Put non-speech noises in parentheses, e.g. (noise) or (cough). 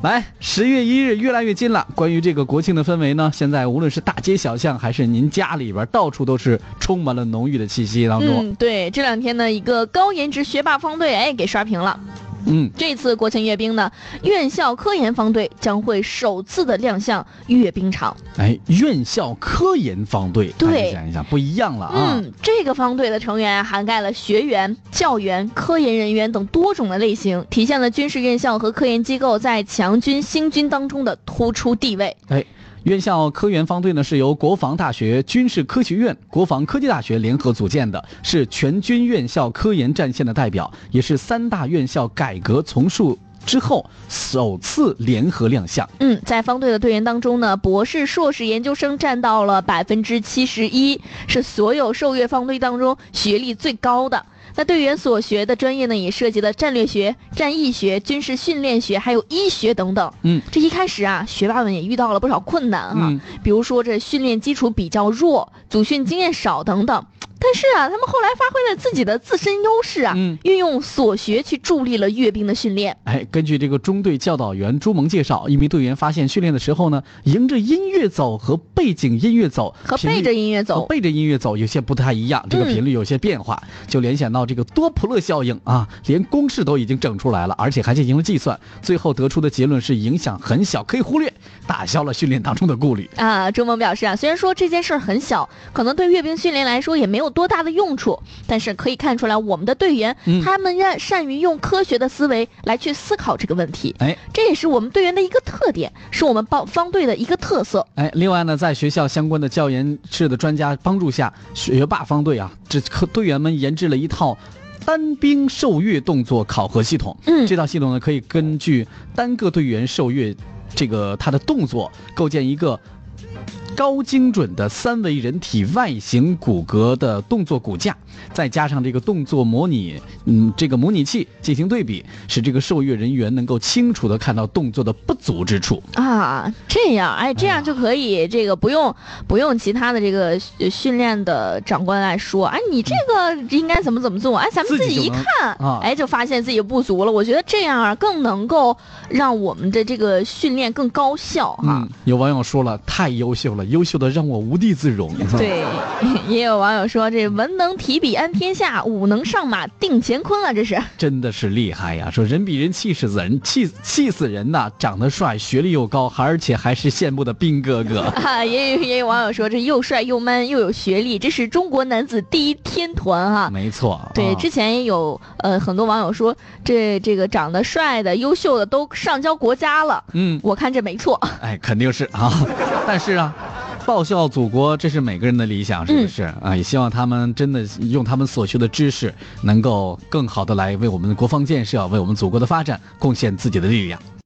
来，十月一日越来越近了。关于这个国庆的氛围呢，现在无论是大街小巷，还是您家里边，到处都是充满了浓郁的气息当中。嗯，对，这两天呢，一个高颜值学霸方队，哎，给刷屏了。嗯，这次国庆阅兵呢，院校科研方队将会首次的亮相阅兵场。哎，院校科研方队，对，想一想不一样了啊。嗯，这个方队的成员涵盖了学员、教员、科研人员等多种的类型，体现了军事院校和科研机构在强军兴军当中的突出地位。哎。院校科研方队呢，是由国防大学、军事科学院、国防科技大学联合组建的，是全军院校科研战线的代表，也是三大院校改革从述之后首次联合亮相。嗯，在方队的队员当中呢，博士、硕士研究生占到了百分之七十一，是所有受阅方队当中学历最高的。那队员所学的专业呢，也涉及了战略学、战役学、军事训练学，还有医学等等。嗯，这一开始啊，学霸们也遇到了不少困难啊，比如说这训练基础比较弱，组训经验少等等。但是啊，他们后来发挥了自己的自身优势啊，运用所学去助力了阅兵的训练。哎，根据这个中队教导员朱萌介绍，一名队员发现训练的时候呢，迎着音乐走和背景音乐走和背着音乐走。背着音乐走有些不太一样，这个频率有些变化，就联想到这个多普勒效应啊，连公式都已经整出来了，而且还进行了计算，最后得出的结论是影响很小，可以忽略，打消了训练当中的顾虑啊。周萌表示啊，虽然说这件事儿很小，可能对阅兵训练来说也没有。多大的用处？但是可以看出来，我们的队员他们愿善于用科学的思维来去思考这个问题。哎，这也是我们队员的一个特点，是我们帮方队的一个特色。哎，另外呢，在学校相关的教研室的专家帮助下，学霸方队啊，这队员们研制了一套单兵受阅动作考核系统。嗯，这套系统呢，可以根据单个队员受阅这个他的动作，构建一个。高精准的三维人体外形骨骼的动作骨架，再加上这个动作模拟，嗯，这个模拟器进行对比，使这个受阅人员能够清楚的看到动作的不足之处啊。这样，哎，这样就可以，这个不用不用其他的这个训练的长官来说，哎，你这个应该怎么怎么做？哎，咱们自己一看，哎，就发现自己不足了。我觉得这样啊，更能够让我们的这个训练更高效哈。有网友说了，太优秀了。优秀的让我无地自容。(laughs) (laughs) 对，也有网友说这文能提笔安天下，武能上马定乾坤啊，这是真的是厉害呀！说人比人气死人，气气死人呐！长得帅，学历又高，而且还是羡慕的兵哥哥。(laughs) 啊，也有也有网友说这又帅又 man 又有学历，这是中国男子第一天团哈。没错。对，之前也有呃很多网友说这这个长得帅的、优秀的都上交国家了。嗯，我看这没错。哎，肯定是啊，但是啊。报效祖国，这是每个人的理想，是不是啊？也希望他们真的用他们所学的知识，能够更好的来为我们的国防建设、为我们祖国的发展贡献自己的力量。